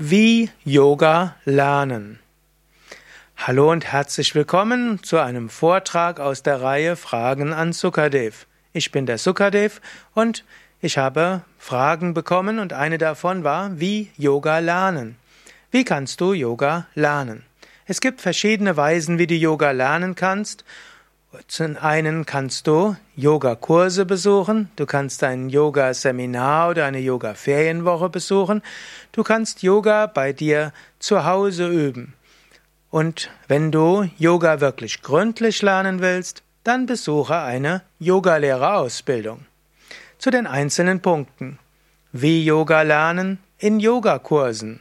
Wie Yoga lernen. Hallo und herzlich willkommen zu einem Vortrag aus der Reihe Fragen an Sukadev. Ich bin der Sukadev und ich habe Fragen bekommen und eine davon war, wie Yoga lernen. Wie kannst du Yoga lernen? Es gibt verschiedene Weisen, wie du Yoga lernen kannst zum einen kannst du Yoga-Kurse besuchen, du kannst ein Yoga-Seminar oder eine Yoga-Ferienwoche besuchen, du kannst Yoga bei dir zu Hause üben. Und wenn du Yoga wirklich gründlich lernen willst, dann besuche eine Yogalehrerausbildung. Zu den einzelnen Punkten. Wie Yoga lernen in Yogakursen.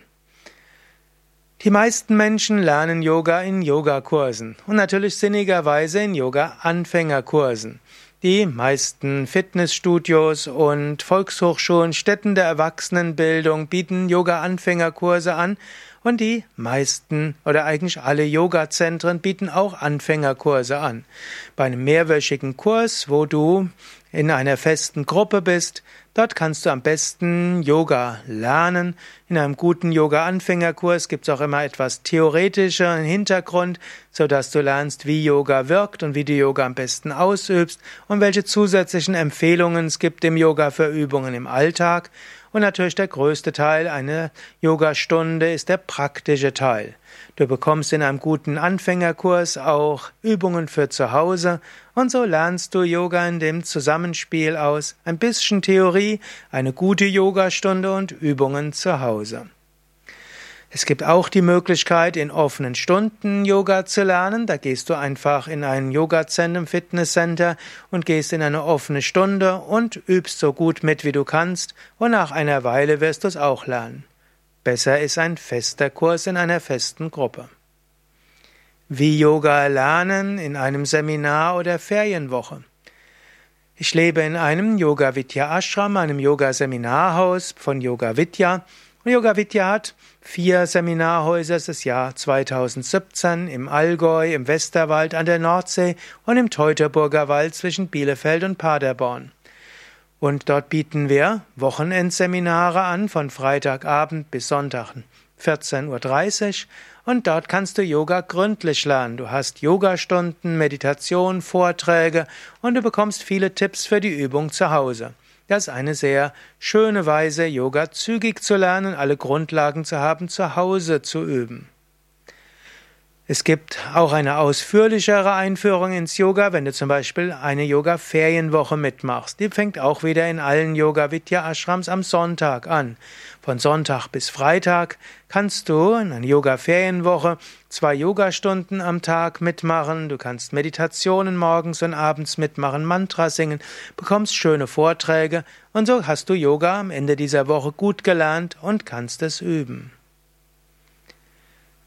Die meisten Menschen lernen Yoga in Yogakursen und natürlich sinnigerweise in Yoga-Anfängerkursen. Die meisten Fitnessstudios und Volkshochschulen, Städten der Erwachsenenbildung bieten Yoga-Anfängerkurse an und die meisten oder eigentlich alle Yoga-Zentren bieten auch Anfängerkurse an. Bei einem mehrwöchigen Kurs, wo du in einer festen Gruppe bist, dort kannst du am besten Yoga lernen. In einem guten Yoga-Anfängerkurs gibt es auch immer etwas theoretischer Hintergrund, so dass du lernst, wie Yoga wirkt und wie du Yoga am besten ausübst und welche zusätzlichen Empfehlungen es gibt im Yoga für Übungen im Alltag. Und natürlich der größte Teil einer Yogastunde ist der praktische Teil. Du bekommst in einem guten Anfängerkurs auch Übungen für zu Hause und so lernst du Yoga in dem Zusammenspiel aus ein bisschen Theorie, eine gute Yogastunde und Übungen zu Hause. Es gibt auch die Möglichkeit, in offenen Stunden Yoga zu lernen. Da gehst du einfach in ein Yoga-Zentrum, Fitnesscenter und gehst in eine offene Stunde und übst so gut mit, wie du kannst. Und nach einer Weile wirst du es auch lernen. Besser ist ein fester Kurs in einer festen Gruppe. Wie Yoga lernen in einem Seminar oder Ferienwoche. Ich lebe in einem Yoga Vidya Ashram, einem Yoga Seminarhaus von Yoga Vidya. Yoga Vidya hat vier Seminarhäuser das Jahr 2017 im Allgäu, im Westerwald, an der Nordsee und im Teutoburger Wald zwischen Bielefeld und Paderborn. Und dort bieten wir Wochenendseminare an von Freitagabend bis Sonntag 14.30 Uhr und dort kannst du Yoga gründlich lernen. Du hast Yogastunden, Meditation, Vorträge und du bekommst viele Tipps für die Übung zu Hause. Das ist eine sehr schöne Weise, Yoga zügig zu lernen, alle Grundlagen zu haben, zu Hause zu üben. Es gibt auch eine ausführlichere Einführung ins Yoga, wenn du zum Beispiel eine Yoga-Ferienwoche mitmachst. Die fängt auch wieder in allen Yoga-Vidya-Ashrams am Sonntag an. Von Sonntag bis Freitag kannst du in einer Yoga-Ferienwoche zwei Yogastunden am Tag mitmachen. Du kannst Meditationen morgens und abends mitmachen, Mantra singen, bekommst schöne Vorträge und so hast du Yoga am Ende dieser Woche gut gelernt und kannst es üben.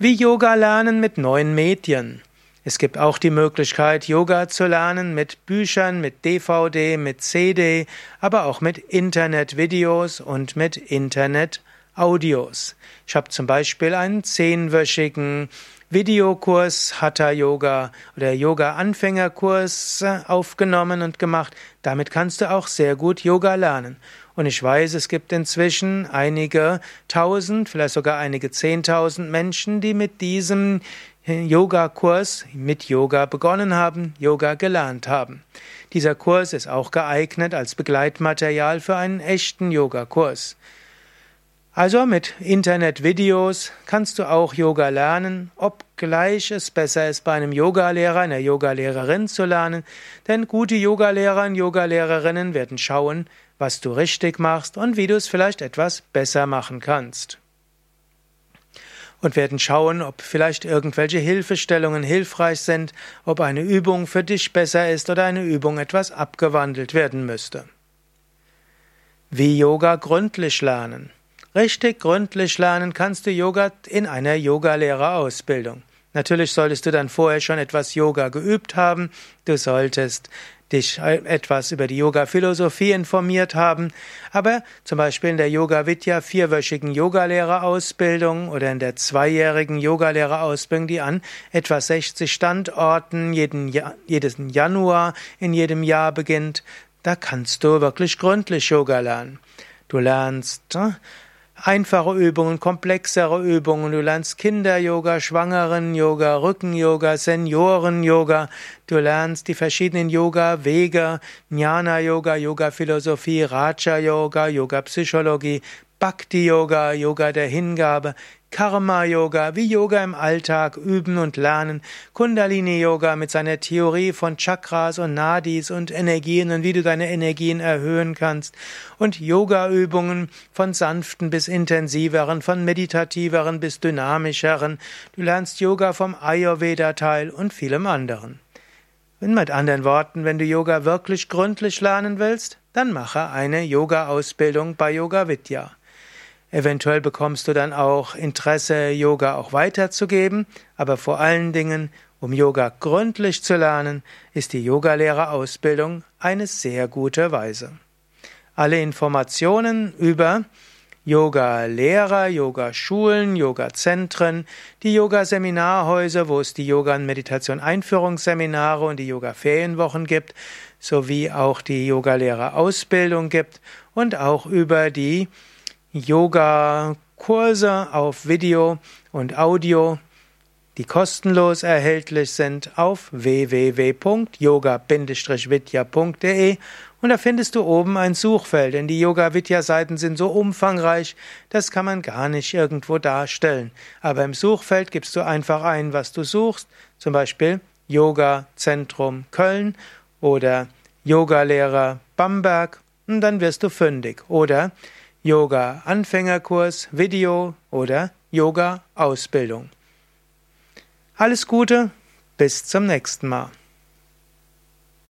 Wie Yoga lernen mit neuen Medien. Es gibt auch die Möglichkeit, Yoga zu lernen mit Büchern, mit DVD, mit CD, aber auch mit Internetvideos und mit Internet-Audios. Ich habe zum Beispiel einen zehnwöchigen Videokurs Hatha Yoga oder Yoga Anfängerkurs aufgenommen und gemacht. Damit kannst du auch sehr gut Yoga lernen. Und ich weiß, es gibt inzwischen einige tausend, vielleicht sogar einige zehntausend Menschen, die mit diesem Yoga-Kurs mit Yoga begonnen haben, Yoga gelernt haben. Dieser Kurs ist auch geeignet als Begleitmaterial für einen echten Yoga-Kurs. Also mit Internetvideos kannst du auch Yoga lernen, obgleich es besser ist, bei einem Yogalehrer, einer Yogalehrerin zu lernen, denn gute Yogalehrer und Yogalehrerinnen werden schauen, was du richtig machst und wie du es vielleicht etwas besser machen kannst. Und werden schauen, ob vielleicht irgendwelche Hilfestellungen hilfreich sind, ob eine Übung für dich besser ist oder eine Übung etwas abgewandelt werden müsste. Wie Yoga gründlich lernen. Richtig gründlich lernen kannst du Yoga in einer Yogalehrerausbildung. Natürlich solltest du dann vorher schon etwas Yoga geübt haben. Du solltest dich etwas über die Yoga-Philosophie informiert haben. Aber zum Beispiel in der Yoga Vidya vierwöchigen Yogalehrerausbildung oder in der zweijährigen Yogalehrerausbildung, die an etwa 60 Standorten jeden, Jahr, jeden Januar in jedem Jahr beginnt, da kannst du wirklich gründlich Yoga lernen. Du lernst äh, einfache Übungen, komplexere Übungen. Du lernst Kinder-Yoga, Schwangeren-Yoga, Rücken-Yoga, Senioren-Yoga. Du lernst die verschiedenen Yoga-Wege, Jnana-Yoga, Yoga-Philosophie, Raja-Yoga, Yoga-Psychologie, Bhakti-Yoga, Yoga der Hingabe, Karma-Yoga, wie Yoga im Alltag üben und lernen, Kundalini-Yoga mit seiner Theorie von Chakras und Nadis und Energien und wie du deine Energien erhöhen kannst und Yoga-Übungen von sanften bis intensiveren, von meditativeren bis dynamischeren. Du lernst Yoga vom Ayurveda-Teil und vielem anderen. Und mit anderen Worten, wenn du Yoga wirklich gründlich lernen willst, dann mache eine Yoga-Ausbildung bei Yoga Vidya. Eventuell bekommst du dann auch Interesse, Yoga auch weiterzugeben, aber vor allen Dingen, um Yoga gründlich zu lernen, ist die Yogalehrerausbildung eine sehr gute Weise. Alle Informationen über Yoga-Lehrer, Yoga-Schulen, Yoga-Zentren, die Yoga-Seminarhäuser, wo es die Yoga- und Meditation-Einführungsseminare und die Yoga-Ferienwochen gibt, sowie auch die Yogalehrerausbildung gibt und auch über die Yoga-Kurse auf Video und Audio, die kostenlos erhältlich sind auf www.yoga-vidya.de und da findest du oben ein Suchfeld, denn die Yoga-Vidya-Seiten sind so umfangreich, das kann man gar nicht irgendwo darstellen. Aber im Suchfeld gibst du einfach ein, was du suchst, zum Beispiel Yoga Zentrum Köln oder Yogalehrer Bamberg und dann wirst du fündig. Oder Yoga Anfängerkurs, Video oder Yoga Ausbildung. Alles Gute, bis zum nächsten Mal.